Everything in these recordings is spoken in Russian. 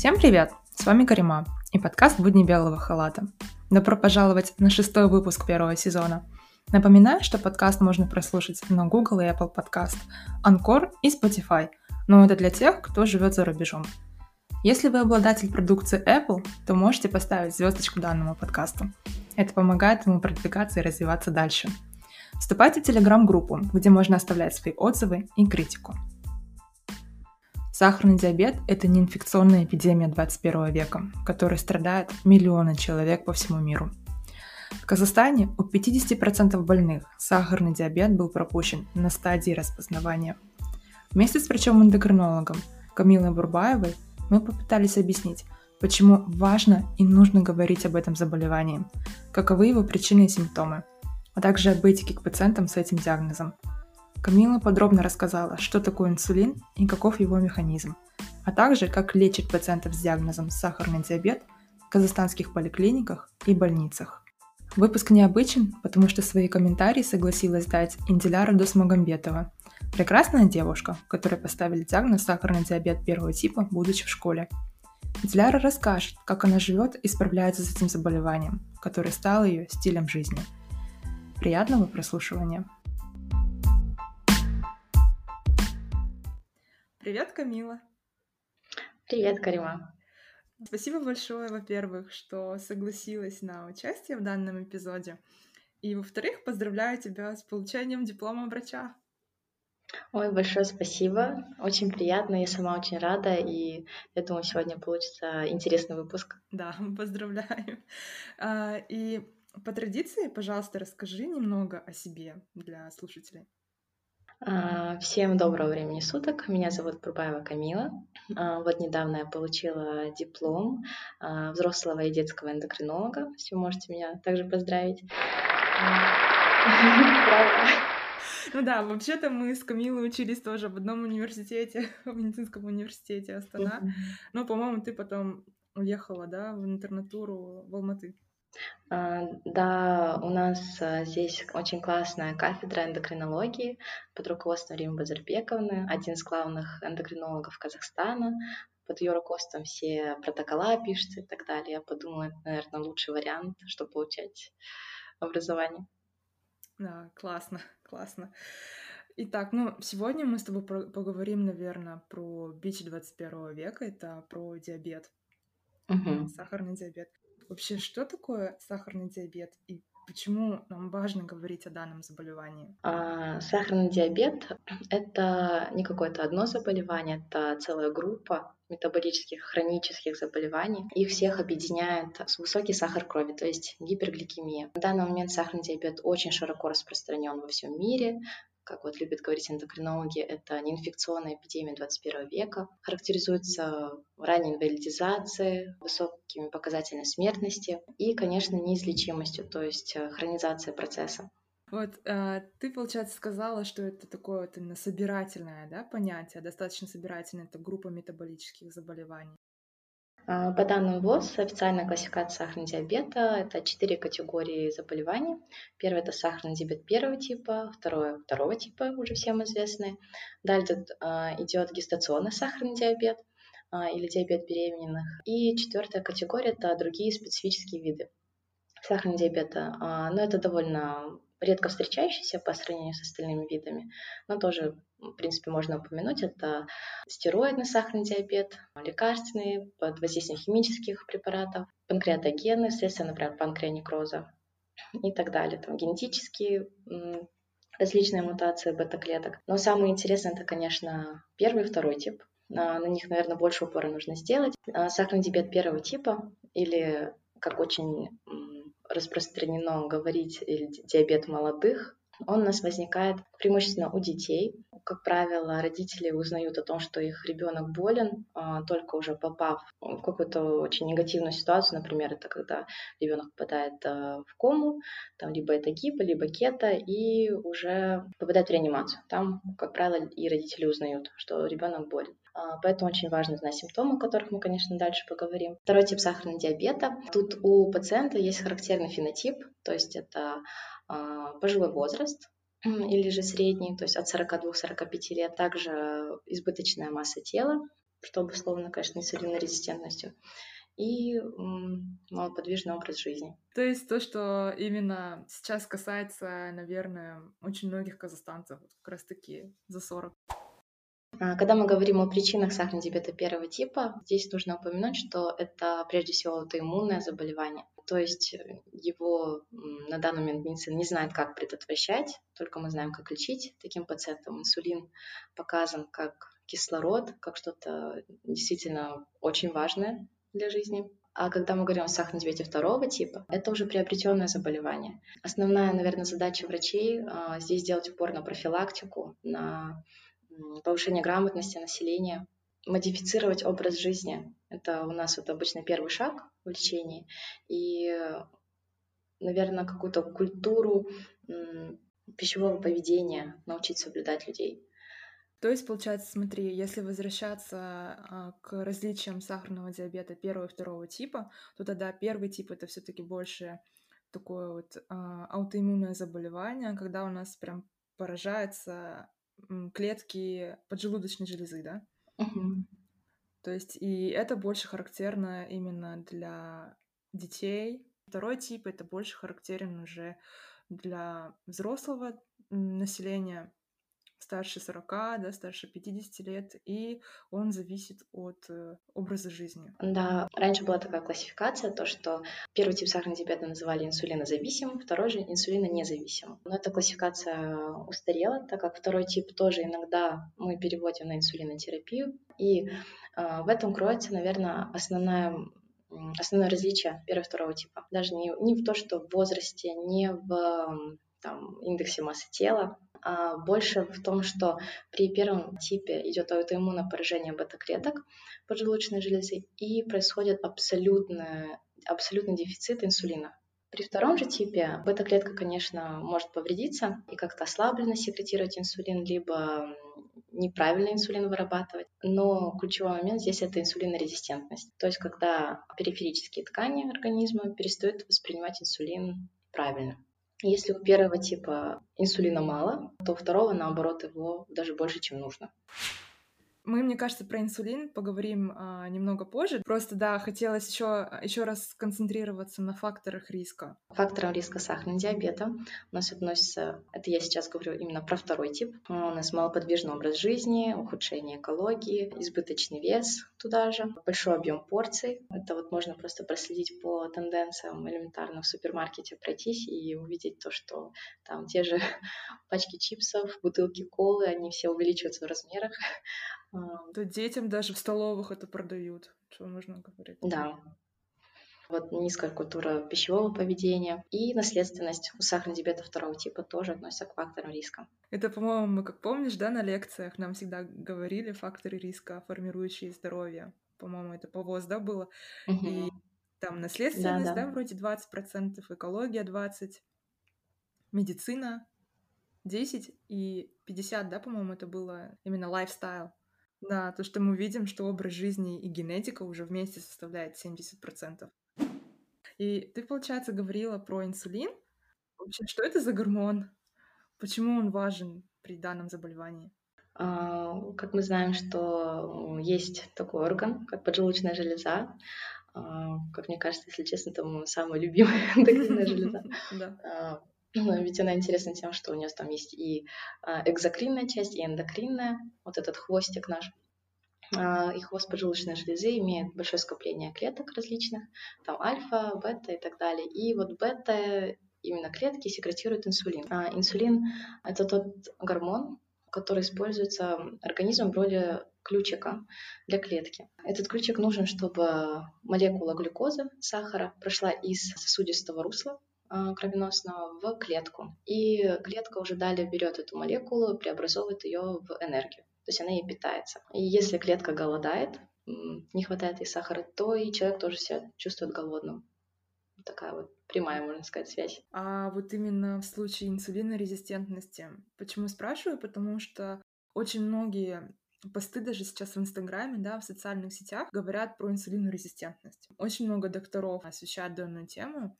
Всем привет! С вами Карима и подкаст «Будни белого халата». Добро пожаловать на шестой выпуск первого сезона. Напоминаю, что подкаст можно прослушать на Google и Apple Podcast, Anchor и Spotify, но это для тех, кто живет за рубежом. Если вы обладатель продукции Apple, то можете поставить звездочку данному подкасту. Это помогает ему продвигаться и развиваться дальше. Вступайте в телеграм-группу, где можно оставлять свои отзывы и критику. Сахарный диабет – это неинфекционная эпидемия 21 века, которой страдают миллионы человек по всему миру. В Казахстане у 50% больных сахарный диабет был пропущен на стадии распознавания. Вместе с врачом-эндокринологом Камилой Бурбаевой мы попытались объяснить, почему важно и нужно говорить об этом заболевании, каковы его причины и симптомы, а также об этике к пациентам с этим диагнозом – Камила подробно рассказала, что такое инсулин и каков его механизм, а также как лечить пациентов с диагнозом сахарный диабет в казахстанских поликлиниках и больницах. Выпуск необычен, потому что свои комментарии согласилась дать Индиляра Досмагамбетова, прекрасная девушка, которой поставили диагноз сахарный диабет первого типа, будучи в школе. Диляра расскажет, как она живет и справляется с этим заболеванием, которое стало ее стилем жизни. Приятного прослушивания! Привет, Камила. Привет, Карима. Спасибо большое, во-первых, что согласилась на участие в данном эпизоде. И, во-вторых, поздравляю тебя с получением диплома врача. Ой, большое спасибо. Очень приятно, я сама очень рада, и я думаю, сегодня получится интересный выпуск. Да, поздравляю. А, и по традиции, пожалуйста, расскажи немного о себе для слушателей. А, всем доброго времени суток. Меня зовут Пурбаева Камила. А, вот недавно я получила диплом а, взрослого и детского эндокринолога. Вы можете меня также поздравить. Ну да, вообще-то мы с Камилой учились тоже в одном университете, в медицинском университете Астана. Но, по-моему, ты потом уехала, да, в интернатуру в Алматы. А, да, у нас а, здесь очень классная кафедра эндокринологии под руководством Римы Базарбековны, один из главных эндокринологов Казахстана. Под ее руководством все протокола пишутся и так далее. Я подумала, это, наверное, лучший вариант, чтобы получать образование. Да, классно, классно. Итак, ну, сегодня мы с тобой поговорим, наверное, про бич 21 века, это про диабет, угу. сахарный диабет. Вообще, что такое сахарный диабет и почему нам важно говорить о данном заболевании? А, сахарный диабет — это не какое-то одно заболевание, это целая группа метаболических хронических заболеваний. Их всех объединяет высокий сахар крови, то есть гипергликемия. В данный момент сахарный диабет очень широко распространен во всем мире как вот любят говорить эндокринологи, это неинфекционная эпидемия 21 века, характеризуется ранней инвалидизацией, высокими показателями смертности и, конечно, неизлечимостью, то есть э, хронизация процесса. Вот э, ты, получается, сказала, что это такое вот именно собирательное да, понятие, достаточно собирательное, это группа метаболических заболеваний. А, по данным ВОЗ, официальная классификация сахарного диабета – это четыре категории заболеваний. Первое – это сахарный диабет первого типа, второе – второго типа, уже всем известный. Далее а, идет гестационный сахарный диабет а, или диабет беременных. И четвертая категория – это другие специфические виды сахарного диабета. Но это довольно редко встречающийся по сравнению с остальными видами, но тоже, в принципе, можно упомянуть. Это стероидный сахарный диабет, лекарственные под воздействием химических препаратов, панкреатогенные вследствие, например, панкреонекроза и так далее. Там генетические различные мутации бета-клеток. Но самое интересное это, конечно, первый и второй тип. На них, наверное, больше упора нужно сделать. А, сахарный диабет первого типа или как очень распространено говорить диабет молодых, он у нас возникает преимущественно у детей. Как правило, родители узнают о том, что их ребенок болен, а, только уже попав в какую-то очень негативную ситуацию. Например, это когда ребенок попадает а, в кому, там либо это гипо, либо кета, и уже попадает в реанимацию. Там, как правило, и родители узнают, что ребенок болен. А, поэтому очень важно знать симптомы, о которых мы, конечно, дальше поговорим. Второй тип сахарного диабета. Тут у пациента есть характерный фенотип, то есть это а, пожилой возраст или же средний, то есть от 42-45 лет, также избыточная масса тела, что обусловлено, конечно, инсулинорезистентностью, и малоподвижный образ жизни. То есть то, что именно сейчас касается, наверное, очень многих казахстанцев, как раз таки за 40. А, когда мы говорим о причинах сахарного диабета первого типа, здесь нужно упомянуть, что это прежде всего аутоиммунное заболевание. То есть э, его на данный момент медицина не знает, как предотвращать, только мы знаем, как лечить таким пациентам. Инсулин показан как кислород, как что-то действительно очень важное для жизни. А когда мы говорим о сахарном диабете второго типа, это уже приобретенное заболевание. Основная, наверное, задача врачей а, здесь сделать упор на профилактику, на повышение грамотности населения, модифицировать образ жизни. Это у нас вот обычно первый шаг в лечении. И, наверное, какую-то культуру пищевого поведения научить соблюдать людей. То есть, получается, смотри, если возвращаться а, к различиям сахарного диабета первого и второго типа, то тогда первый тип это все-таки больше такое вот а, аутоиммунное заболевание, когда у нас прям поражается клетки поджелудочной железы, да? Угу. То есть и это больше характерно именно для детей. Второй тип это больше характерен уже для взрослого населения, старше 40, да, старше 50 лет, и он зависит от э, образа жизни. Да, раньше была такая классификация, то, что первый тип сахарного диабета называли инсулинозависимым, второй же инсулинонезависимым. Но эта классификация устарела, так как второй тип тоже иногда мы переводим на инсулинотерапию, и э, в этом кроется, наверное, основная основное различие первого и второго типа. Даже не, не в то, что в возрасте, не в там, индексе массы тела, а больше в том, что при первом типе идет аутоиммунное поражение бета-клеток поджелудочной железы и происходит абсолютный, абсолютный дефицит инсулина. При втором же типе бета-клетка, конечно, может повредиться и как-то ослабленно секретировать инсулин, либо неправильно инсулин вырабатывать. Но ключевой момент здесь это инсулинорезистентность. То есть когда периферические ткани организма перестают воспринимать инсулин правильно. Если у первого типа инсулина мало, то у второго, наоборот, его даже больше, чем нужно. Мы, мне кажется, про инсулин поговорим а, немного позже. Просто, да, хотелось еще, еще раз сконцентрироваться на факторах риска. Фактором риска сахарного диабета у нас относится, это я сейчас говорю именно про второй тип. У нас малоподвижный образ жизни, ухудшение экологии, избыточный вес туда же, большой объем порций. Это вот можно просто проследить по тенденциям элементарно в супермаркете пройтись и увидеть то, что там те же пачки чипсов, бутылки колы, они все увеличиваются в размерах да детям даже в столовых это продают, что можно говорить. Да. Вот низкая культура пищевого поведения и наследственность у сахарного диабета второго типа тоже относятся к факторам риска. Это, по-моему, мы, как помнишь, да, на лекциях нам всегда говорили факторы риска, формирующие здоровье. По-моему, это по ВОЗ, да, было? Угу. И там наследственность, да, да. да, вроде 20%, экология 20%, медицина 10 и 50, да, по-моему, это было именно лайфстайл. Да, то, что мы видим, что образ жизни и генетика уже вместе составляет 70%. И ты, получается, говорила про инсулин. Вообще, что это за гормон? Почему он важен при данном заболевании? А, как мы знаем, что есть такой орган, как поджелудочная железа. А, как мне кажется, если честно, это моя самая любимая эндокринная железа. Ведь она интересна тем, что у нее там есть и а, экзокринная часть, и эндокринная, вот этот хвостик наш. А, и хвост поджелудочной железы имеет большое скопление клеток различных, там альфа, бета и так далее. И вот бета именно клетки секретируют инсулин. А инсулин — это тот гормон, который используется организмом в роли ключика для клетки. Этот ключик нужен, чтобы молекула глюкозы, сахара, прошла из сосудистого русла кровеносного в клетку. И клетка уже далее берет эту молекулу, преобразовывает ее в энергию. То есть она ей питается. И если клетка голодает, не хватает ей сахара, то и человек тоже себя чувствует голодным. Такая вот прямая, можно сказать, связь. А вот именно в случае инсулинорезистентности. Почему спрашиваю? Потому что очень многие посты даже сейчас в Инстаграме, да, в социальных сетях говорят про инсулинорезистентность. Очень много докторов освещают данную тему,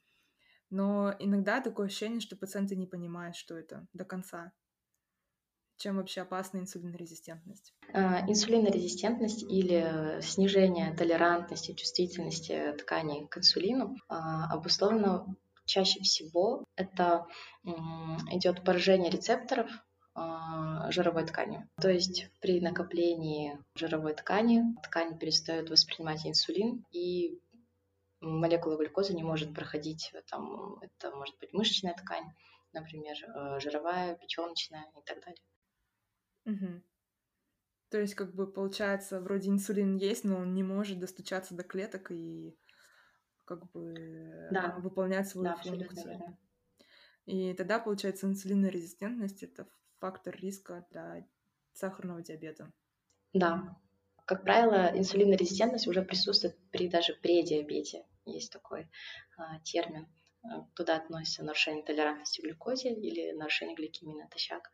но иногда такое ощущение, что пациенты не понимают, что это до конца. чем вообще опасна инсулинорезистентность? А, инсулинорезистентность или снижение толерантности, чувствительности тканей к инсулину а, обусловлено чаще всего это идет поражение рецепторов а, жировой тканью. То есть при накоплении жировой ткани ткань перестает воспринимать инсулин и молекула глюкозы не может проходить, там, это может быть мышечная ткань, например, э, жировая, печеночная и так далее. Угу. То есть, как бы получается, вроде инсулин есть, но он не может достучаться до клеток и как бы да. выполнять свою да, функцию. И тогда, получается, инсулинорезистентность это фактор риска для сахарного диабета. Да. Как правило, инсулинорезистентность уже присутствует при даже предиабете. Есть такой а, термин. Туда относится нарушение толерантности к глюкозе или нарушение гликемии натощак.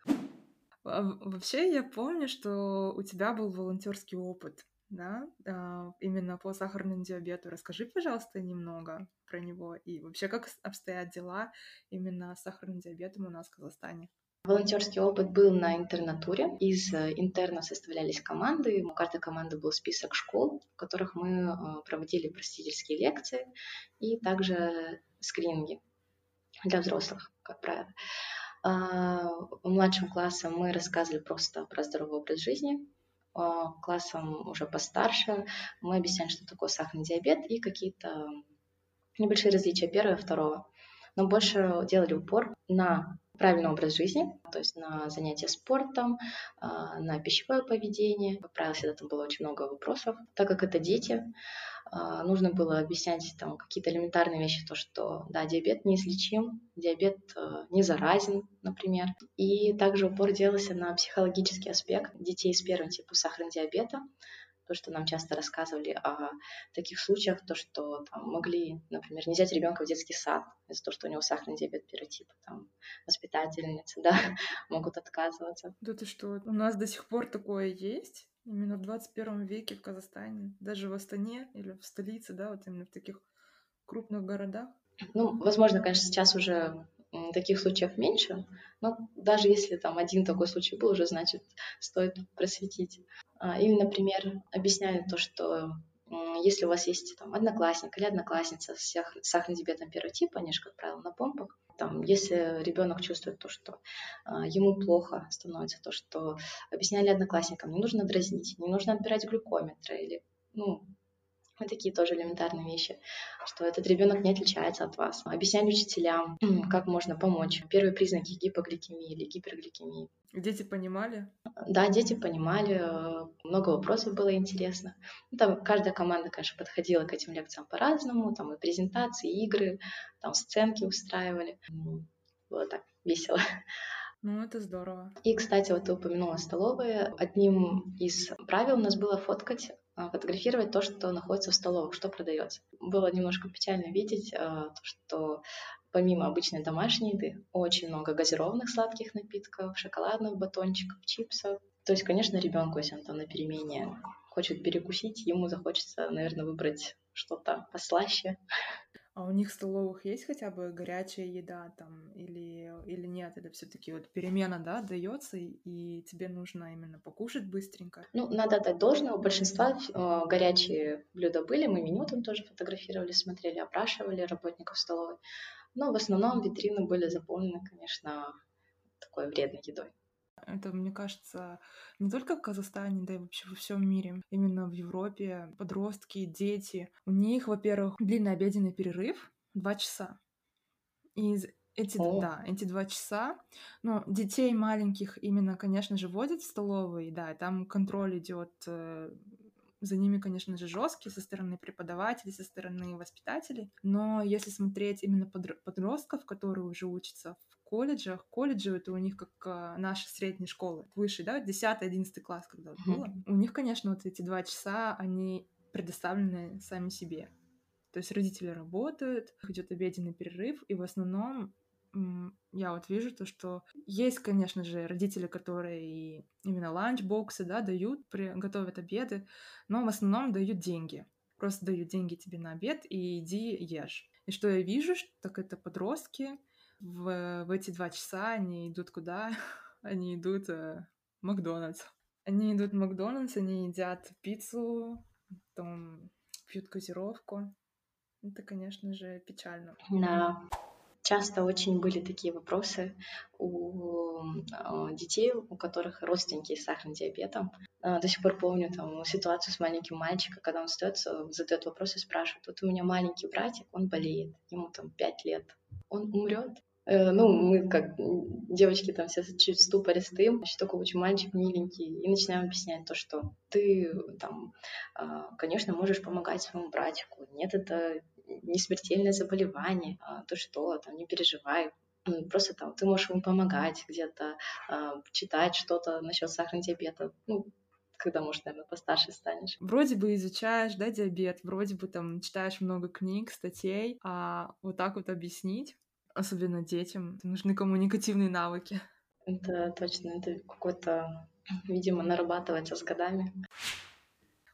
А, вообще, я помню, что у тебя был волонтерский опыт, да, а, именно по сахарному диабету. Расскажи, пожалуйста, немного про него и вообще, как обстоят дела именно с сахарным диабетом у нас в Казахстане. Волонтерский опыт был на интернатуре. Из э, интернов составлялись команды. У каждой команды был список школ, в которых мы э, проводили просветительские лекции и также скрининги для взрослых, как правило. А, младшим классам мы рассказывали просто про здоровый образ жизни. А, классам уже постарше мы объясняли, что такое сахарный диабет и какие-то небольшие различия первого и второго. Но больше делали упор на правильный образ жизни, то есть на занятия спортом, а, на пищевое поведение. Как правило, всегда там было очень много вопросов. Так как это дети, а, нужно было объяснять там какие-то элементарные вещи, то, что, да, диабет неизлечим, диабет а, не заразен, например. И также упор делался на психологический аспект детей с первым типом сахарного диабета, то, что нам часто рассказывали о таких случаях, то, что там, могли, например, не взять ребенка в детский сад из-за того, что у него сахарный диабет первого типа, там, воспитательницы, да, могут отказываться. Да ты что, у нас до сих пор такое есть? Именно в 21 веке в Казахстане, даже в Астане или в столице, да, вот именно в таких крупных городах? Ну, возможно, конечно, сейчас уже таких случаев меньше, но даже если там один такой случай был, уже значит стоит просветить. А, или, например, объясняют то, что если у вас есть там одноклассник или одноклассница с сахарным диабетом первого типа, они же, как правило, на помпах, там, если ребенок чувствует то, что э, ему плохо становится, то, что объясняли одноклассникам, не нужно дразнить, не нужно отбирать глюкометры или, ну, вот такие тоже элементарные вещи, что этот ребенок не отличается от вас. Объяснять учителям, как можно помочь. Первые признаки гипогликемии или гипергликемии. Дети понимали? Да, дети понимали, много вопросов было интересно. Ну, там каждая команда, конечно, подходила к этим лекциям по-разному, там и презентации, и игры, там сценки устраивали. Было так весело. Ну, это здорово. И, кстати, вот ты упомянула столовые. Одним из правил у нас было фоткать фотографировать то, что находится в столовых, что продается. Было немножко печально видеть, а, что помимо обычной домашней еды, очень много газированных сладких напитков, шоколадных батончиков, чипсов. То есть, конечно, ребенку, если он там на перемене хочет перекусить, ему захочется, наверное, выбрать что-то послаще. А у них в столовых есть хотя бы горячая еда там или, или нет? Это все таки вот перемена, да, дается и тебе нужно именно покушать быстренько? Ну, надо дать должное. У большинства э, горячие блюда были. Мы меню там тоже фотографировали, смотрели, опрашивали работников столовой. Но в основном витрины были заполнены, конечно, такой вредной едой. Это, мне кажется, не только в Казахстане, да и вообще во всем мире. Именно в Европе подростки, дети, у них, во-первых, длинный обеденный перерыв, два часа. И эти, О. да, эти два часа, ну, детей маленьких именно, конечно же, водят в столовые, да, и там контроль идет э, за ними, конечно же, жесткий со стороны преподавателей, со стороны воспитателей. Но если смотреть именно подростков, которые уже учатся колледжах. Колледжи это у них как а, наши средние школы, выше, да, 10-11 класс, когда вот было. У них, конечно, вот эти два часа, они предоставлены сами себе. То есть родители работают, идет обеденный перерыв, и в основном я вот вижу то, что есть, конечно же, родители, которые именно ланчбоксы, да, дают, готовят обеды, но в основном дают деньги. Просто дают деньги тебе на обед и иди ешь. И что я вижу, так это подростки, в, в эти два часа они идут куда? они идут э, Макдональдс. Они идут в Макдональдс, они едят пиццу, потом пьют газировку. Это, конечно же, печально. Да. Часто очень были такие вопросы у а, детей, у которых родственники с сахарным диабетом. А, до сих пор помню там ситуацию с маленьким мальчиком, когда он встает, задает вопрос и спрашивает, вот у меня маленький братик, он болеет, ему там пять лет, он умрет? Э, ну, мы как девочки там все чуть в ступоре стоим, еще такой очень мальчик миленький, и начинаем объяснять то, что ты там, а, конечно, можешь помогать своему братику. Нет, это не смертельное заболевание, а то что, там, не переживай, просто там ты можешь ему помогать где-то, а, читать что-то насчет сахарного диабета, ну, когда, может, наверное, постарше станешь. Вроде бы изучаешь, да, диабет, вроде бы там читаешь много книг, статей, а вот так вот объяснить, особенно детям, нужны коммуникативные навыки. Это точно, это какой-то, видимо, нарабатывается с годами.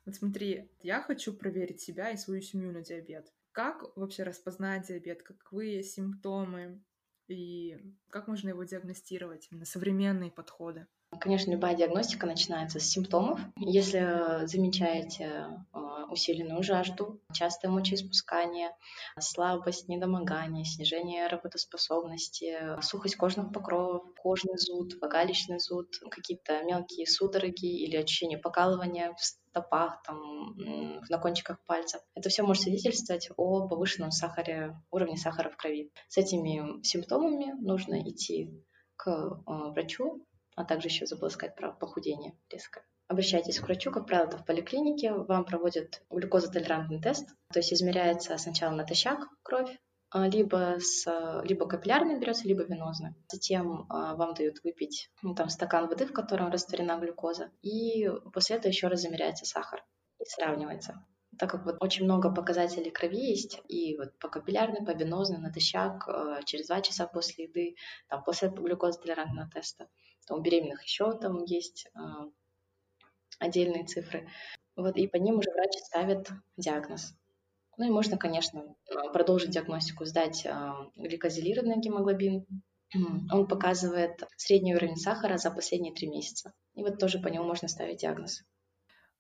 Вот смотри, я хочу проверить себя и свою семью на диабет. Как вообще распознать диабет? Какие симптомы? И как можно его диагностировать? Именно современные подходы. Конечно, любая диагностика начинается с симптомов. Если замечаете а, усиленную жажду, частое мочеиспускание, слабость, недомогание, снижение работоспособности, сухость кожных покровов, кожный зуд, влагалищный зуд, какие-то мелкие судороги или ощущение покалывания в стопах, там, на кончиках пальцев. Это все может свидетельствовать о повышенном сахаре, уровне сахара в крови. С этими симптомами нужно идти к а, врачу, а также еще забыла сказать про похудение резкое. Обращайтесь к врачу, как правило, в поликлинике, вам проводят глюкозотолерантный тест, то есть измеряется сначала натощак кровь, а, либо, с, либо капиллярный берется, либо венозный. Затем а, вам дают выпить ну, там, стакан воды, в котором растворена глюкоза, и после этого еще раз замеряется сахар и сравнивается так как вот очень много показателей крови есть, и вот по капиллярной, по венозной, натощак, э, через два часа после еды, там, после глюкозотолерантного теста, у беременных еще там есть э, отдельные цифры. Вот, и по ним уже врач ставит диагноз. Ну и можно, конечно, продолжить диагностику, сдать э, гликозилированный гемоглобин. Он показывает средний уровень сахара за последние три месяца. И вот тоже по нему можно ставить диагноз.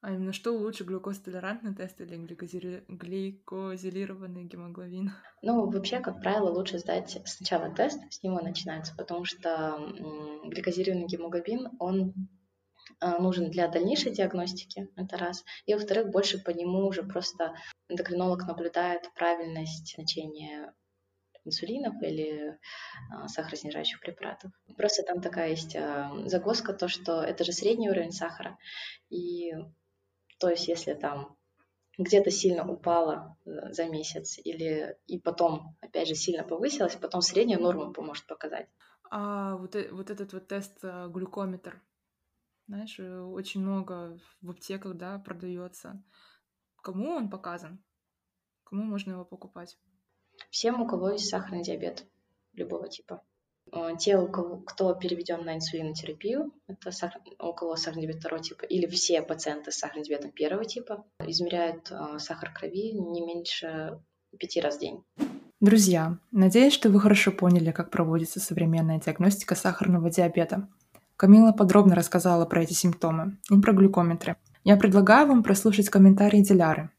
А именно что лучше, глюкозотолерантный тест или гликозили... гликозилированный гемоглобин? Ну, вообще, как правило, лучше сдать сначала тест, с него начинается, потому что гликозированный гемоглобин, он а, нужен для дальнейшей диагностики, это раз. И, во-вторых, больше по нему уже просто эндокринолог наблюдает правильность значения инсулинов или а, сахароснижающих препаратов. Просто там такая есть а, загвоздка, то, что это же средний уровень сахара, и то есть если там где-то сильно упала э, за месяц или и потом опять же сильно повысилась, потом среднюю норму поможет показать. А вот, э, вот этот вот тест э, глюкометр, знаешь, очень много в аптеках, да, продается. Кому он показан? Кому можно его покупать? Всем, у кого есть сахарный диабет любого типа. Э, те, у кого, кто переведен на инсулинотерапию, это сахар, у кого сахарный диабет второго типа, или все пациенты с сахарным диабетом первого типа, измеряют э, сахар крови не меньше пяти раз в день. Друзья, надеюсь, что вы хорошо поняли, как проводится современная диагностика сахарного диабета. Камила подробно рассказала про эти симптомы и про глюкометры. Я предлагаю вам прослушать комментарии Диляры,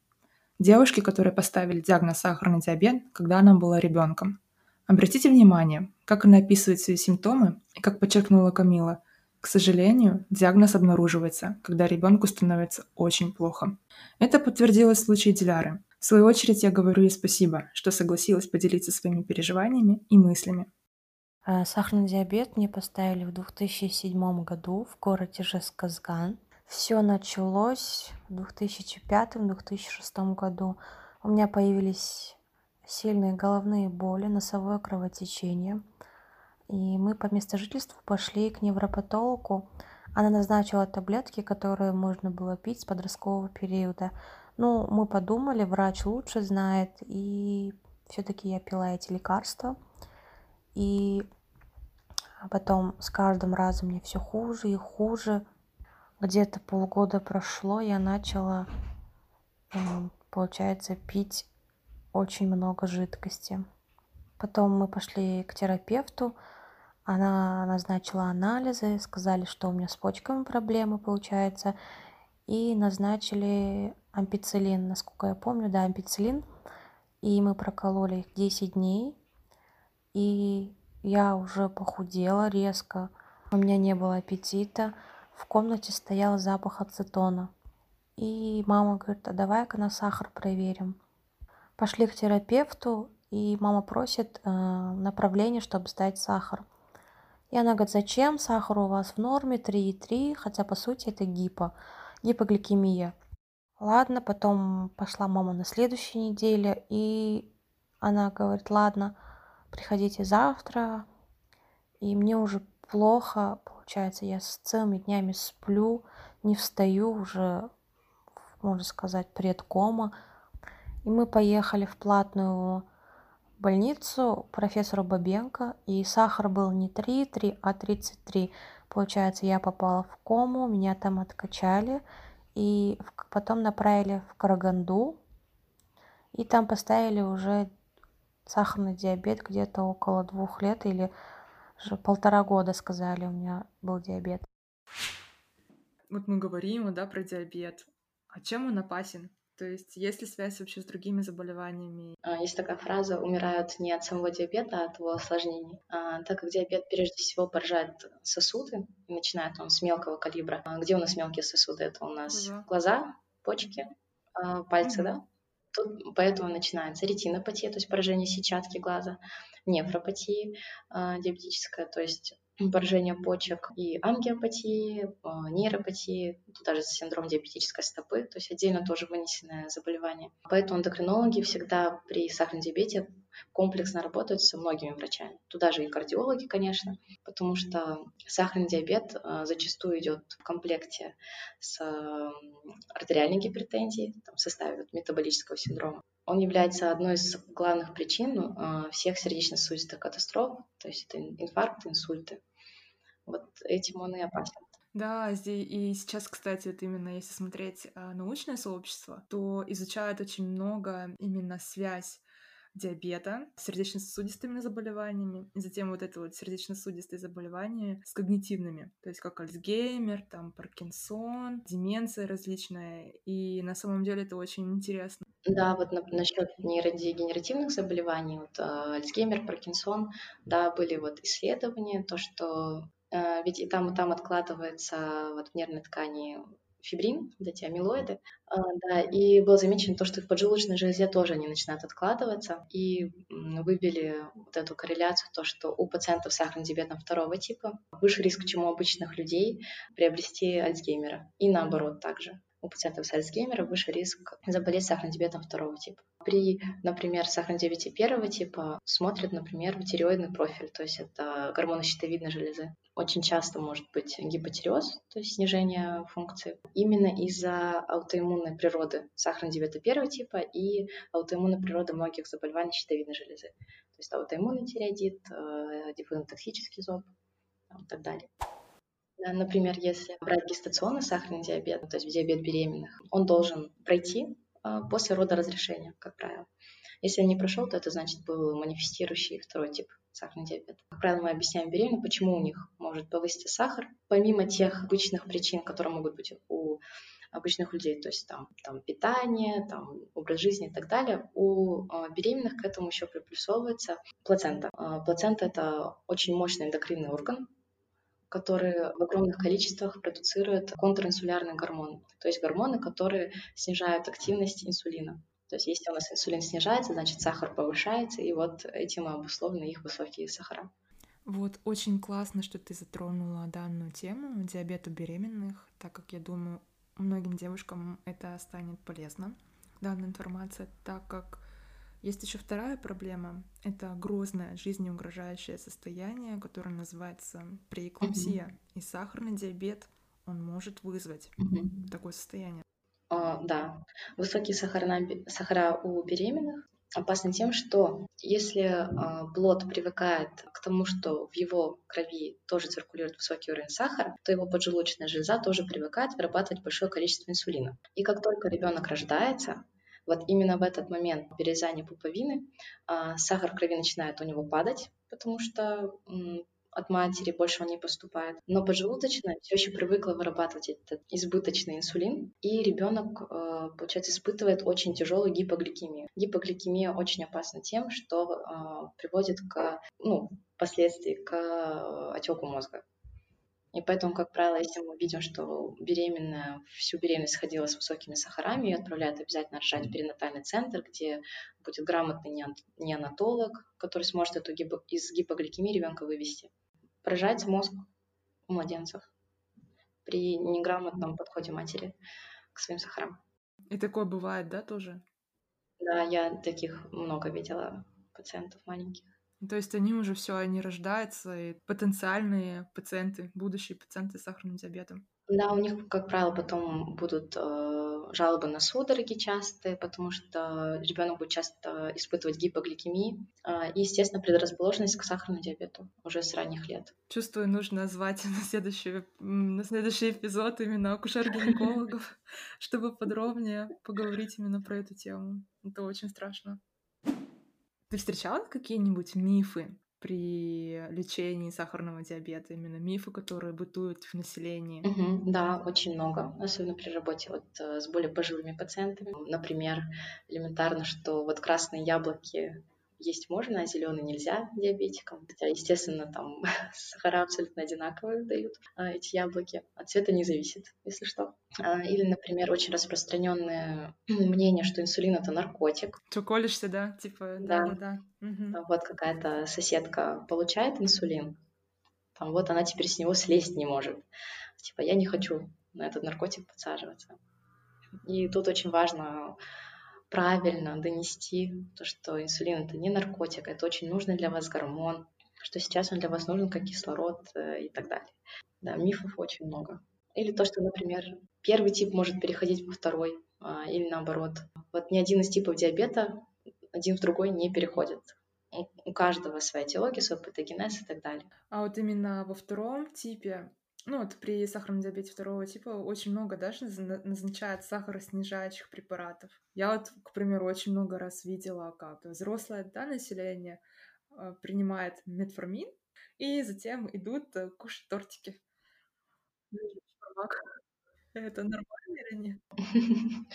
девушки, которая поставили диагноз сахарный диабет, когда она была ребенком. Обратите внимание, как она описывает свои симптомы, и как подчеркнула Камила, к сожалению, диагноз обнаруживается, когда ребенку становится очень плохо. Это подтвердилось в случае Диляры. В свою очередь я говорю ей спасибо, что согласилась поделиться своими переживаниями и мыслями. А, сахарный диабет мне поставили в 2007 году в городе Жесказган. Все началось в 2005-2006 году. У меня появились сильные головные боли, носовое кровотечение. И мы по месту жительства пошли к невропатологу. Она назначила таблетки, которые можно было пить с подросткового периода. Ну, мы подумали, врач лучше знает, и все-таки я пила эти лекарства. И потом с каждым разом мне все хуже и хуже. Где-то полгода прошло, я начала, получается, пить очень много жидкости. Потом мы пошли к терапевту. Она назначила анализы, сказали, что у меня с почками проблемы получается, и назначили ампицилин, насколько я помню, да, ампицилин. И мы прокололи их 10 дней, и я уже похудела резко, у меня не было аппетита, в комнате стоял запах ацетона. И мама говорит, а давай-ка на сахар проверим. Пошли к терапевту, и мама просит э, направление, чтобы сдать сахар. И она говорит, зачем сахар у вас в норме 3,3, хотя по сути это гипо, гипогликемия. Ладно, потом пошла мама на следующей неделе, и она говорит, ладно, приходите завтра, и мне уже плохо, получается, я с целыми днями сплю, не встаю уже, можно сказать, предкома. И мы поехали в платную больницу профессору Бабенко, и сахар был не 3,3, а 33. Получается, я попала в кому, меня там откачали, и потом направили в Караганду, и там поставили уже сахарный диабет где-то около двух лет или же полтора года сказали, у меня был диабет. Вот мы говорим, да, про диабет. А чем он опасен? То есть есть ли связь вообще с другими заболеваниями? А, есть такая фраза «умирают не от самого диабета, а от его осложнений». А, так как диабет прежде всего поражает сосуды, начинает он с мелкого калибра. А где у нас мелкие сосуды? Это у нас глаза, глаза почки, а, пальцы, угу. да? Тут поэтому начинается ретинопатия, то есть поражение сетчатки глаза, нефропатия э, диабетическая, то есть поражение почек и ангиопатии, а, нейропатии, тут даже синдром диабетической стопы, то есть отдельно тоже вынесенное заболевание. Поэтому эндокринологи всегда при сахарном диабете комплексно работают со многими врачами. Туда же и кардиологи, конечно, потому что сахарный диабет а, зачастую идет в комплекте с артериальной гипертензией, там, в составе метаболического синдрома. Он является одной из главных причин э, всех сердечно-сосудистых катастроф, то есть это инфаркты, инсульты. Вот этим он и опасен. Да, и сейчас, кстати, вот именно если смотреть э, научное сообщество, то изучают очень много именно связь диабета, сердечно-сосудистыми заболеваниями, и затем вот это вот сердечно-сосудистые заболевания с когнитивными, то есть как Альцгеймер, там Паркинсон, деменция различная, и на самом деле это очень интересно. Да, вот на, насчет нейродегенеративных заболеваний, вот э, Альцгеймер, Паркинсон, да, были вот исследования, то, что э, ведь и там, и там откладывается вот в нервной ткани фибрин, вот эти амилоиды, а, да, и было замечено то, что в поджелудочной железе тоже они начинают откладываться, и вывели вот эту корреляцию, то, что у пациентов с сахарным диабетом второго типа выше риск, чем у обычных людей приобрести Альцгеймера, и наоборот также у пациентов с Альцгеймера выше риск заболеть сахарным диабетом второго типа. При, например, сахарном диабете первого типа смотрят, например, тиреоидный профиль, то есть это гормоны щитовидной железы. Очень часто может быть гипотиреоз, то есть снижение функции, именно из-за аутоиммунной природы сахарного диабета первого типа и аутоиммунной природы многих заболеваний щитовидной железы. То есть аутоиммунный тиреоидит, э, диффузно-токсический зоб и так далее. Например, если брать гестационный сахарный диабет, то есть диабет беременных, он должен пройти а, после рода разрешения, как правило. Если он не прошел, то это значит был манифестирующий второй тип сахарный диабет. Как правило, мы объясняем беременным, почему у них может повыситься сахар, помимо тех обычных причин, которые могут быть у обычных людей, то есть там, там питание, там образ жизни и так далее, у э, беременных к этому еще приплюсовывается плацента. Э, плацента это очень мощный эндокринный орган, которые в огромных количествах продуцируют контринсулярный гормон, то есть гормоны, которые снижают активность инсулина. То есть если у нас инсулин снижается, значит сахар повышается, и вот этим обусловлены их высокие сахара. Вот очень классно, что ты затронула данную тему диабета беременных, так как я думаю, многим девушкам это станет полезно, данная информация, так как есть еще вторая проблема. Это грозное, жизнеугрожающее состояние, которое называется преэклампсия. Mm-hmm. И сахарный диабет, он может вызвать mm-hmm. такое состояние. Uh, да, высокие сахара, сахара у беременных опасны тем, что если uh, плод привыкает к тому, что в его крови тоже циркулирует высокий уровень сахара, то его поджелудочная железа тоже привыкает вырабатывать большое количество инсулина. И как только ребенок рождается, вот именно в этот момент перерезания пуповины а, сахар крови начинает у него падать, потому что от матери, больше он не поступает. Но поджелудочная все еще привыкла вырабатывать этот избыточный инсулин, и ребенок, э, получается, испытывает очень тяжелую гипогликемию. Гипогликемия очень опасна тем, что э, приводит к, ну, впоследствии к отеку мозга. И поэтому, как правило, если мы видим, что беременная всю беременность ходила с высокими сахарами, ее отправляют обязательно рожать в перинатальный центр, где будет грамотный неонатолог, который сможет эту гипо- из гипогликемии ребенка вывести. Поражается мозг у младенцев при неграмотном подходе матери к своим сахарам. И такое бывает, да, тоже? Да, я таких много видела пациентов маленьких. То есть они уже все, они рождаются, и потенциальные пациенты, будущие пациенты с сахарным диабетом. Да, у них, как правило, потом будут э, жалобы на судороги частые, потому что ребенок будет часто испытывать гипогликемию э, и, естественно, предрасположенность к сахарному диабету уже с ранних лет. Чувствую, нужно звать на следующий, на следующий эпизод именно акушер-гинекологов, чтобы подробнее поговорить именно про эту тему. Это очень страшно. Ты встречала какие-нибудь мифы при лечении сахарного диабета, именно мифы, которые бытуют в населении? Угу, да, очень много, особенно при работе вот э, с более пожилыми пациентами. Например, элементарно, что вот красные яблоки есть можно, а зеленый нельзя диабетикам. Хотя, естественно, там сахара абсолютно одинаковые дают а, эти яблоки. От цвета не зависит, если что. А, или, например, очень распространенное мнение, что инсулин это наркотик. Что колешься, да? Типа, да, да, да. Угу. Вот какая-то соседка получает инсулин, там вот она теперь с него слезть не может. Типа, я не хочу на этот наркотик подсаживаться. И тут очень важно правильно донести то, что инсулин это не наркотик, это очень нужный для вас гормон, что сейчас он для вас нужен как кислород э, и так далее. Да, мифов очень много. Или то, что, например, первый тип может переходить во второй, а, или наоборот. Вот ни один из типов диабета один в другой не переходит. У каждого своя теология, свой патогенез и так далее. А вот именно во втором типе ну, вот при сахарном диабете второго типа очень много даже назначают сахароснижающих препаратов. Я вот, к примеру, очень много раз видела, как взрослое да, население э, принимает метформин, и затем идут э, кушать тортики. Это нормально или нет?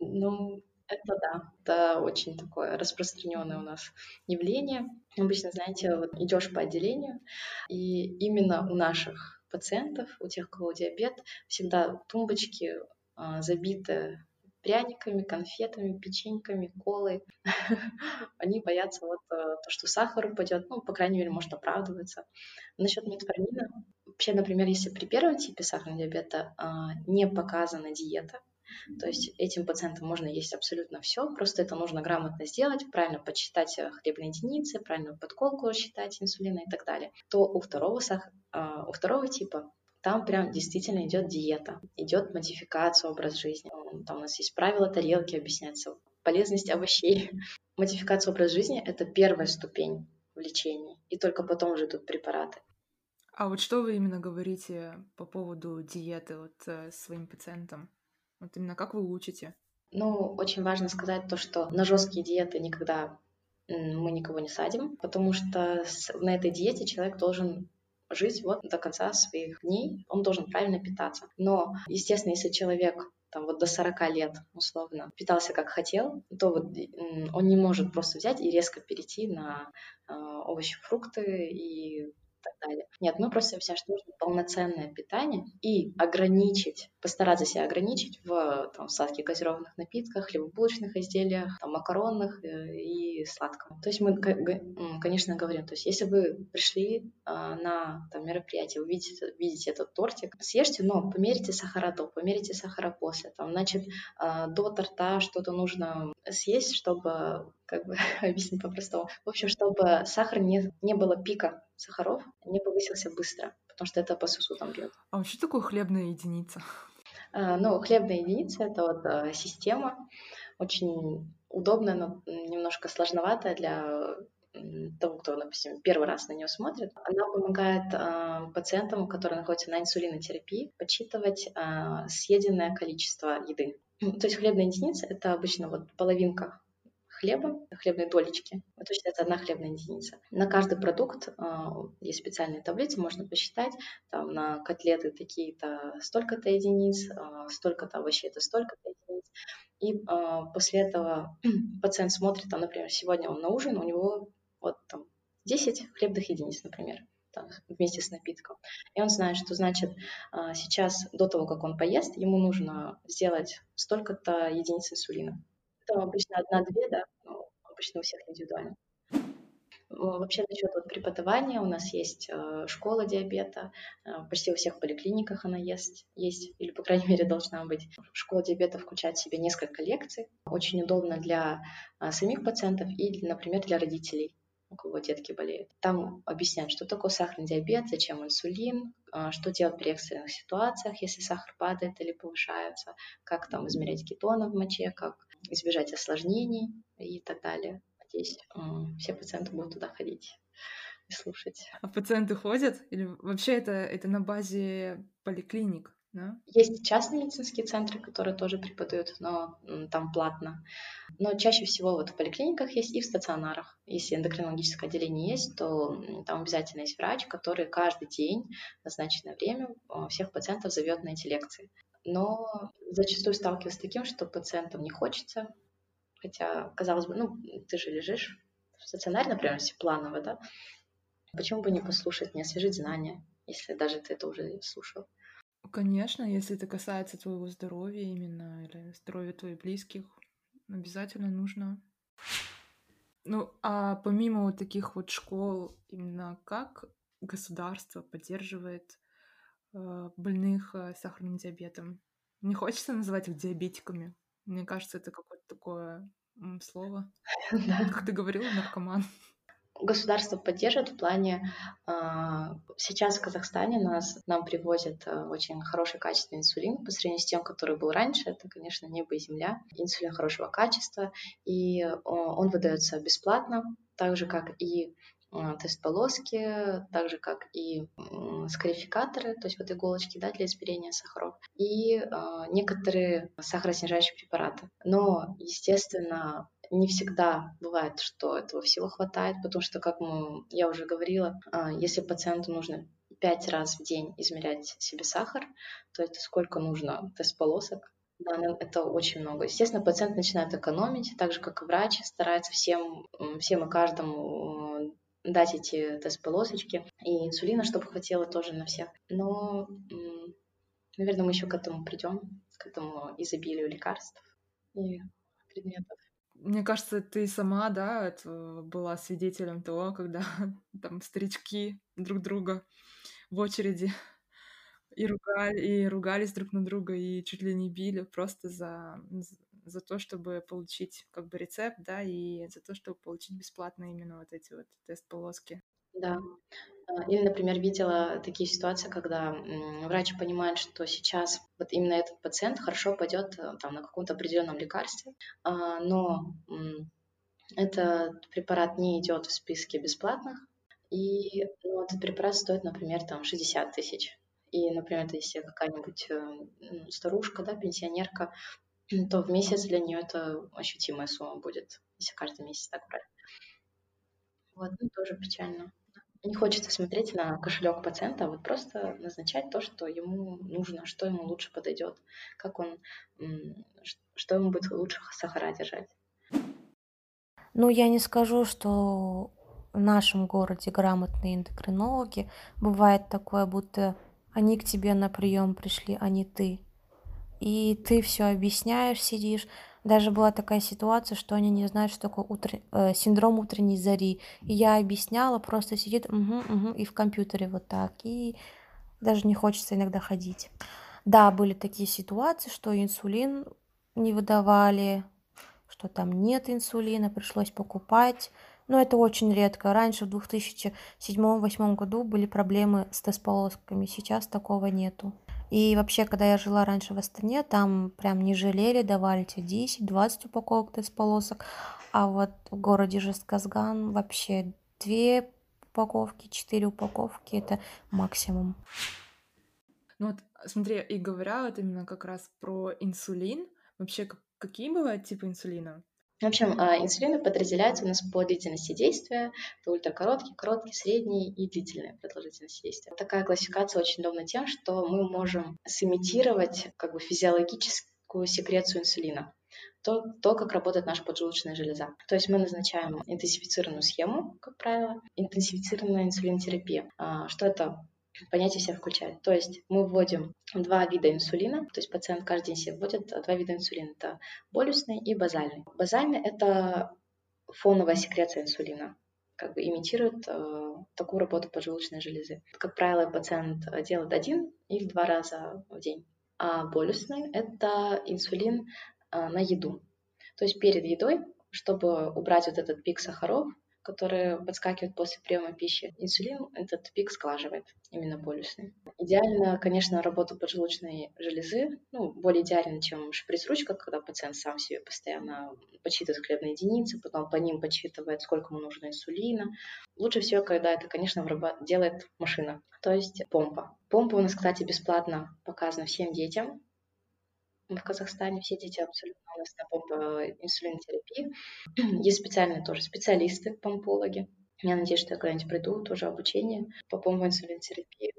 Ну, это да, это очень такое распространенное у нас явление. Обычно, знаете, вот идешь по отделению, и именно у наших пациентов, у тех, у кого диабет, всегда тумбочки а, забиты пряниками, конфетами, печеньками, колой. Они боятся вот э, то, что сахар упадет, ну, по крайней мере, может оправдываться. Насчет метформина, вообще, например, если при первом типе сахарного диабета а, не показана диета, то есть этим пациентам можно есть абсолютно все, просто это нужно грамотно сделать, правильно подсчитать э, хлебные единицы, правильно подколку рассчитать инсулина и так далее. То у второго, сах... А, у второго типа там прям действительно идет диета, идет модификация образ жизни. Там у нас есть правила тарелки, объясняется полезность овощей. Модификация образ жизни — это первая ступень в лечении, и только потом уже идут препараты. А вот что вы именно говорите по поводу диеты вот э, своим пациентам? Вот именно как вы учите? Ну, очень важно сказать то, что на жесткие диеты никогда мы никого не садим, потому что на этой диете человек должен жить вот до конца своих дней, он должен правильно питаться. Но, естественно, если человек там вот до 40 лет условно питался как хотел, то вот он не может просто взять и резко перейти на э, овощи, фрукты и так далее. Нет, мы просто объясняем, что нужно полноценное питание и ограничить, постараться себя ограничить в там, сладких газированных напитках, либо булочных изделиях, там, макаронных э, и сладком. То есть мы, конечно, говорим, то есть если вы пришли а, на там, мероприятие, вы видите, этот тортик, съешьте, но померите сахара до, померите сахара после. Там, значит, а, до торта что-то нужно съесть, чтобы как бы объяснить по-простому. В общем, чтобы сахар не, не было пика сахаров, не повысился быстро, потому что это по сосудам бьет. А что такое хлебная единица? А, ну, хлебная единица — это вот а, система, очень удобная, но немножко сложноватая для того, кто, допустим, первый раз на нее смотрит, она помогает э, пациентам, которые находятся на инсулинотерапии, подсчитывать э, съеденное количество еды. То есть хлебная единица — это обычно вот половинка хлеба, хлебной долечки. Это считается одна хлебная единица. На каждый продукт а, есть специальные таблицы, можно посчитать. Там на котлеты такие-то столько-то единиц, а, столько-то овощей это столько-то единиц. И а, после этого пациент смотрит, там, например, сегодня он на ужин, у него вот там 10 хлебных единиц, например там, вместе с напитком. И он знает, что значит сейчас до того, как он поест, ему нужно сделать столько-то единиц инсулина. Это обычно одна-две, да, но обычно у всех индивидуально. Вообще насчет вот преподавания у нас есть э, школа диабета, э, почти во всех поликлиниках она есть, есть, или по крайней мере должна быть. Школа диабета включает в себя несколько лекций, очень удобно для э, самих пациентов и, например, для родителей у кого детки болеют. Там объясняют, что такое сахарный диабет, зачем инсулин, что делать при экстренных ситуациях, если сахар падает или повышается, как там измерять кетоны в моче, как избежать осложнений и так далее. Надеюсь, все пациенты будут туда ходить и слушать. А пациенты ходят? Или вообще это, это на базе поликлиник? Да? Есть частные медицинские центры, которые тоже преподают, но там платно. Но чаще всего вот в поликлиниках есть и в стационарах. Если эндокринологическое отделение есть, то там обязательно есть врач, который каждый день в назначенное время всех пациентов зовет на эти лекции. Но зачастую сталкиваюсь с таким, что пациентам не хочется, хотя, казалось бы, ну, ты же лежишь в стационаре, например, если планово, да, почему бы не послушать, не освежить знания, если даже ты это уже слушал. Конечно, если это касается твоего здоровья именно, или здоровья твоих близких, обязательно нужно. Ну, а помимо вот таких вот школ, именно как государство поддерживает больных э, сахарным диабетом? Не хочется называть их диабетиками. Мне кажется, это какое-то такое слово. Как ты говорила, наркоман государство поддерживает в плане а, сейчас в Казахстане нас нам привозят а, очень хороший качественный инсулин по сравнению с тем, который был раньше. Это, конечно, небо и земля. Инсулин хорошего качества, и он выдается бесплатно, так же как и а, тест полоски, так же как и скарификаторы, то есть вот иголочки да, для измерения сахаров, и некоторые сахароснижающие препараты. Но, естественно, не всегда бывает, что этого всего хватает, потому что, как мы, я уже говорила, а, если пациенту нужно пять раз в день измерять себе сахар, то это сколько нужно тест-полосок? Да, ну, это очень много. Естественно, пациент начинает экономить, так же, как и врач, старается всем, всем и каждому дать эти тест-полосочки и инсулина, чтобы хватило тоже на всех. Но, наверное, мы еще к этому придем, к этому изобилию лекарств и предметов. Мне кажется, ты сама, да, была свидетелем того, когда там старички друг друга в очереди и ругали, и ругались друг на друга, и чуть ли не били просто за, за то, чтобы получить как бы рецепт, да, и за то, чтобы получить бесплатно именно вот эти вот тест-полоски. Да. А, или, например, видела такие ситуации, когда врач понимает, что сейчас вот именно этот пациент хорошо пойдет э, там, на каком-то определенном лекарстве, а, но этот препарат не идет в списке бесплатных, и ну, этот препарат стоит, например, там 60 тысяч. И, например, если какая-нибудь э, старушка, да, пенсионерка, то в месяц для нее это ощутимая сумма будет, если каждый месяц так брать. Вот, ну, тоже печально. Не хочется смотреть на кошелек пациента, а вот просто назначать то, что ему нужно, что ему лучше подойдет, как он, что ему будет лучше сахара держать. Ну, я не скажу, что в нашем городе грамотные эндокринологи. Бывает такое, будто они к тебе на прием пришли, а не ты. И ты все объясняешь, сидишь, даже была такая ситуация, что они не знают, что такое утр... э, синдром утренней зари. И я объясняла, просто сидит угу, угу, и в компьютере вот так. И даже не хочется иногда ходить. Да, были такие ситуации, что инсулин не выдавали, что там нет инсулина, пришлось покупать. Но это очень редко. Раньше, в 2007-2008 году, были проблемы с тест-полосками. Сейчас такого нету. И вообще, когда я жила раньше в Астане, там прям не жалели, давали тебе 10-20 упаковок тест-полосок. А вот в городе Жестказган вообще две упаковки, четыре упаковки – это максимум. Ну вот, смотри, и говоря вот именно как раз про инсулин, вообще какие бывают типы инсулина? В общем, а, инсулины подразделяются у нас по длительности действия. Это ультракороткий, короткий, средний и длительная продолжительность действия. Такая классификация очень удобна тем, что мы можем сымитировать как бы физиологическую секрецию инсулина. То, то, как работает наша поджелудочная железа. То есть мы назначаем интенсифицированную схему, как правило, интенсифицированная инсулинотерапия. А, что это понятие себя включает. То есть мы вводим два вида инсулина, то есть пациент каждый день себе вводит два вида инсулина. Это болюсный и базальный. Базальный – это фоновая секреция инсулина как бы имитирует э, такую работу поджелудочной железы. Как правило, пациент делает один или два раза в день. А болюсный – это инсулин э, на еду. То есть перед едой, чтобы убрать вот этот пик сахаров, которые подскакивают после приема пищи. Инсулин этот пик сглаживает, именно полюсный. Идеально, конечно, работа поджелудочной железы, ну, более идеально, чем шприц-ручка, когда пациент сам себе постоянно подсчитывает хлебные единицы, потом по ним подсчитывает, сколько ему нужно инсулина. Лучше всего, когда это, конечно, делает машина, то есть помпа. Помпа у нас, кстати, бесплатно показана всем детям, в Казахстане все дети абсолютно у нас на помп инсулинотерапии. Есть специальные тоже специалисты, помпологи. Я надеюсь, что я когда-нибудь приду, тоже обучение по помпу инсулинотерапии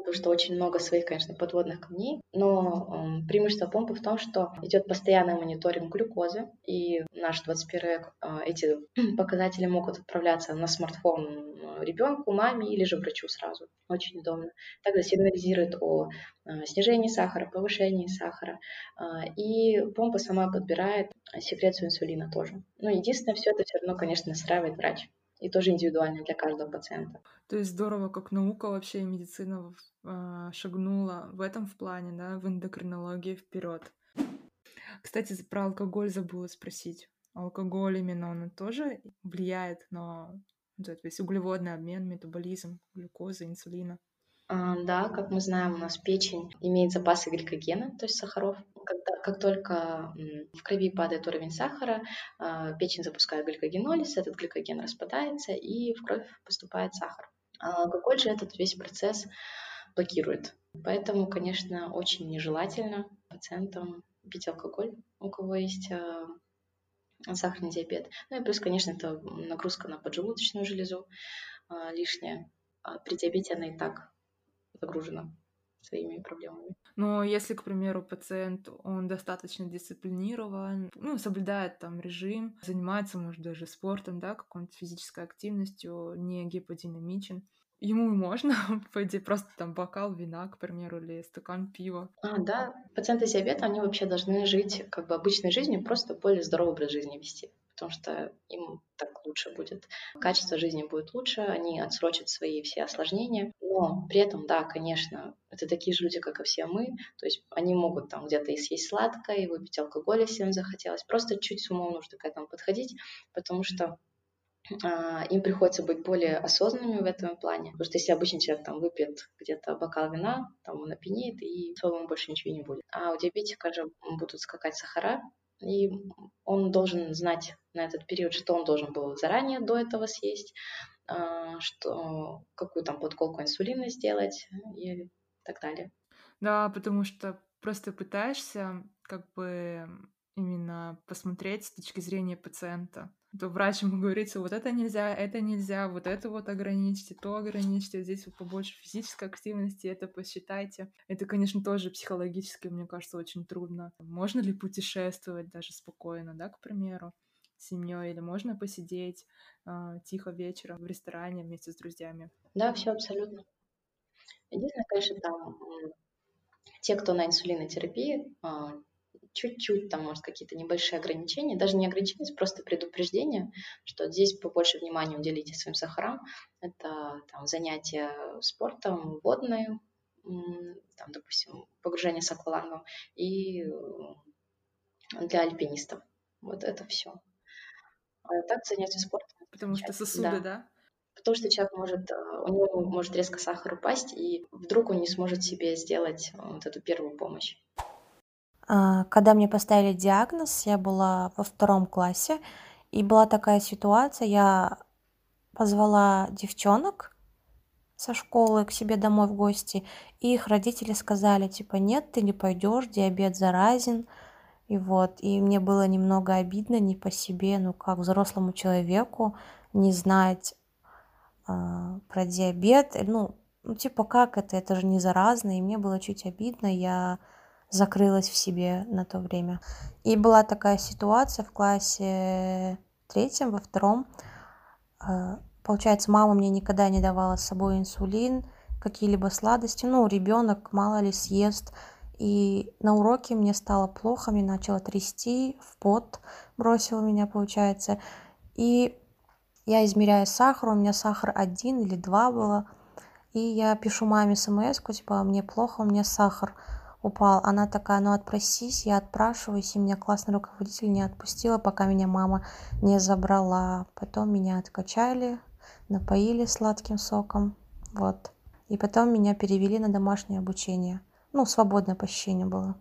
потому что очень много своих, конечно, подводных камней, но э, преимущество помпы в том, что идет постоянный мониторинг глюкозы, и наш 21 век э, эти показатели могут отправляться на смартфон ребенку, маме или же врачу сразу. Очень удобно. Также сигнализирует о э, снижении сахара, повышении сахара, э, и помпа сама подбирает секрецию инсулина тоже. Но единственное, все это все равно, конечно, настраивает врач и тоже индивидуально для каждого пациента. То есть здорово, как наука вообще и медицина э, шагнула в этом в плане, да, в эндокринологии вперед. Кстати, про алкоголь забыла спросить. Алкоголь именно он тоже влияет на то есть углеводный обмен, метаболизм, глюкозы, инсулина. Да, как мы знаем, у нас печень имеет запасы гликогена, то есть сахаров. Когда, как только в крови падает уровень сахара, а, печень запускает гликогенолиз, этот гликоген распадается, и в кровь поступает сахар. А алкоголь же этот весь процесс блокирует. Поэтому, конечно, очень нежелательно пациентам пить алкоголь, у кого есть а, сахарный диабет. Ну и плюс, конечно, это нагрузка на поджелудочную железу лишняя. При диабете она и так загружена своими проблемами. Но если, к примеру, пациент, он достаточно дисциплинирован, ну, соблюдает там режим, занимается, может, даже спортом, да, какой-нибудь физической активностью, не гиподинамичен, ему можно, по идее, просто там бокал вина, к примеру, или стакан пива. А, да, пациенты с диабетом, они вообще должны жить как бы обычной жизнью, просто более здоровый образ жизни вести потому что им так лучше будет. Качество жизни будет лучше, они отсрочат свои все осложнения, но при этом, да, конечно, это такие же люди, как и все мы, то есть они могут там где-то и съесть сладкое, и выпить алкоголь, если им захотелось, просто чуть с умом нужно к этому подходить, потому что а, им приходится быть более осознанными в этом плане, потому что если обычный человек там выпьет где-то бокал вина, там он опьянеет, и особо ему больше ничего не будет. А у диабетика же будут скакать сахара, и он должен знать на этот период, что он должен был заранее до этого съесть, а, что, какую там подколку инсулина сделать и так далее. Да, потому что просто пытаешься как бы именно посмотреть с точки зрения пациента то врач ему говорит, вот это нельзя, это нельзя, вот это вот ограничьте, то ограничьте, здесь вот побольше физической активности, это посчитайте. Это, конечно, тоже психологически, мне кажется, очень трудно. Можно ли путешествовать даже спокойно, да, к примеру, семьей, или можно посидеть э, тихо вечером в ресторане вместе с друзьями? Да, все абсолютно. Единственное, конечно, там те, кто на инсулинотерапии, а, чуть-чуть там, может, какие-то небольшие ограничения, даже не ограничения, просто предупреждение, что здесь побольше внимания уделите своим сахарам. Это там, занятия спортом, водные, там, допустим, погружение с аквалангом и э, для альпинистов. Вот это все. А так занятия спортом. Потому что сосуды, да? да? Потому что человек может, э, у него может резко сахар упасть, и вдруг он не сможет себе сделать э, вот эту первую помощь. А, когда мне поставили диагноз, я была во втором классе, и была такая ситуация, я позвала девчонок со школы к себе домой в гости, и их родители сказали, типа, нет, ты не пойдешь, диабет заразен. И вот, и мне было немного обидно не по себе, ну как взрослому человеку не знать э, про диабет, ну, ну типа как это, это же не заразно, и мне было чуть обидно, я закрылась в себе на то время. И была такая ситуация в классе третьем, во втором, э, получается, мама мне никогда не давала с собой инсулин, какие-либо сладости, ну, ребенок мало ли съест, и на уроке мне стало плохо, мне начало трясти, в пот бросил меня, получается. И я измеряю сахар, у меня сахар один или два было. И я пишу маме смс, типа, мне плохо, у меня сахар упал. Она такая, ну отпросись, я отпрашиваюсь, и меня классный руководитель не отпустила, пока меня мама не забрала. Потом меня откачали, напоили сладким соком, вот. И потом меня перевели на домашнее обучение ну, свободное посещение было.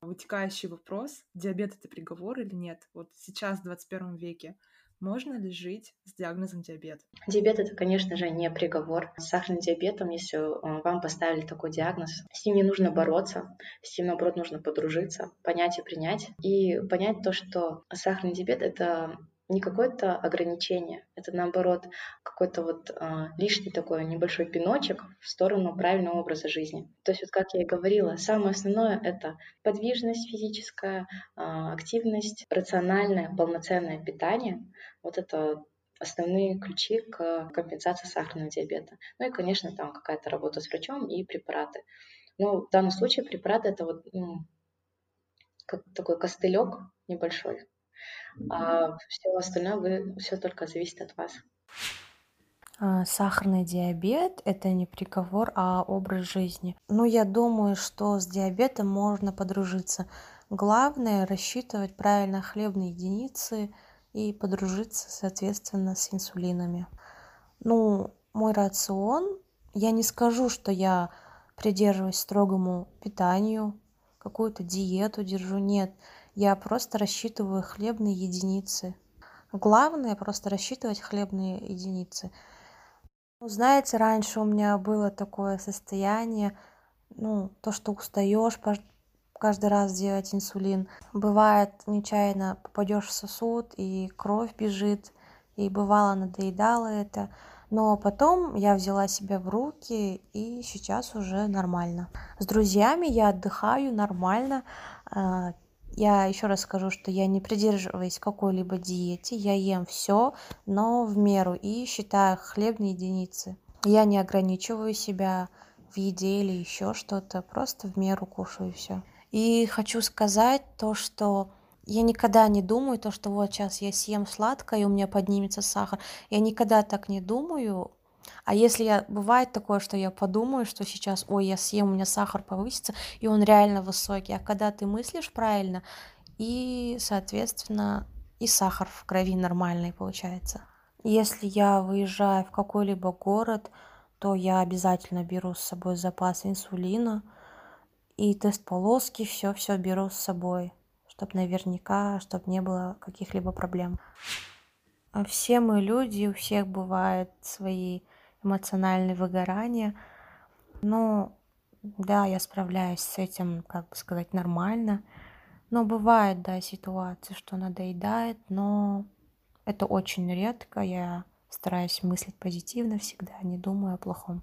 Вытекающий вопрос, диабет это приговор или нет? Вот сейчас, в 21 веке, можно ли жить с диагнозом диабет? Диабет это, конечно же, не приговор. С сахарным диабетом, если э, вам поставили такой диагноз, с ним не нужно бороться, с ним, наоборот, нужно подружиться, понять и принять. И понять то, что сахарный диабет — это не какое-то ограничение, это наоборот какой-то вот э, лишний такой небольшой пиночек в сторону правильного образа жизни. То есть вот как я и говорила, самое основное это подвижность физическая, э, активность, рациональное, полноценное питание. Вот это основные ключи к компенсации сахарного диабета. Ну и, конечно, там какая-то работа с врачом и препараты. Но в данном случае препараты это вот ну, как такой костылек небольшой, а все остальное вы, все только зависит от вас. А, сахарный диабет– это не приговор, а образ жизни. Ну, я думаю, что с диабетом можно подружиться. Главное – рассчитывать правильно хлебные единицы и подружиться, соответственно, с инсулинами. Ну, мой рацион, я не скажу, что я придерживаюсь строгому питанию, какую-то диету держу, нет – я просто рассчитываю хлебные единицы. Главное просто рассчитывать хлебные единицы. Ну, знаете, раньше у меня было такое состояние, ну, то, что устаешь каждый раз делать инсулин. Бывает, нечаянно попадешь в сосуд, и кровь бежит, и бывало надоедало это. Но потом я взяла себя в руки, и сейчас уже нормально. С друзьями я отдыхаю нормально, а, я еще раз скажу, что я не придерживаюсь какой-либо диете, я ем все, но в меру и считаю хлебные единицы. Я не ограничиваю себя в еде или еще что-то, просто в меру кушаю все. И хочу сказать то, что я никогда не думаю, то, что вот сейчас я съем сладкое, и у меня поднимется сахар. Я никогда так не думаю, а если я, бывает такое, что я подумаю, что сейчас, ой, я съем, у меня сахар повысится, и он реально высокий. А когда ты мыслишь правильно, и, соответственно, и сахар в крови нормальный получается. Если я выезжаю в какой-либо город, то я обязательно беру с собой запас инсулина и тест полоски, все-все беру с собой, чтобы наверняка, чтобы не было каких-либо проблем. А все мы люди, у всех бывают свои эмоциональные выгорания. Ну, да, я справляюсь с этим, как бы сказать, нормально. Но бывает, да, ситуации, что надоедает, но это очень редко. Я стараюсь мыслить позитивно всегда, не думаю о плохом.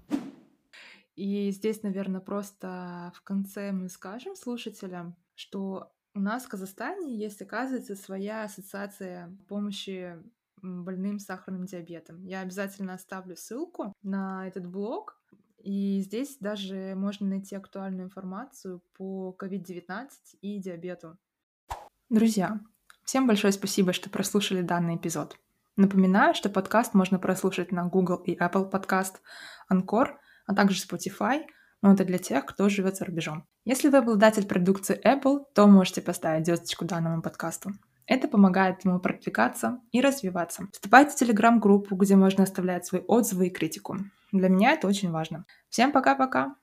И здесь, наверное, просто в конце мы скажем слушателям, что у нас в Казахстане есть, оказывается, своя ассоциация помощи больным сахарным диабетом. Я обязательно оставлю ссылку на этот блог. И здесь даже можно найти актуальную информацию по COVID-19 и диабету. Друзья, всем большое спасибо, что прослушали данный эпизод. Напоминаю, что подкаст можно прослушать на Google и Apple Podcast, Anchor, а также Spotify, но это для тех, кто живет за рубежом. Если вы обладатель продукции Apple, то можете поставить звездочку данному подкасту. Это помогает ему продвигаться и развиваться. Вступайте в телеграм-группу, где можно оставлять свои отзывы и критику. Для меня это очень важно. Всем пока-пока!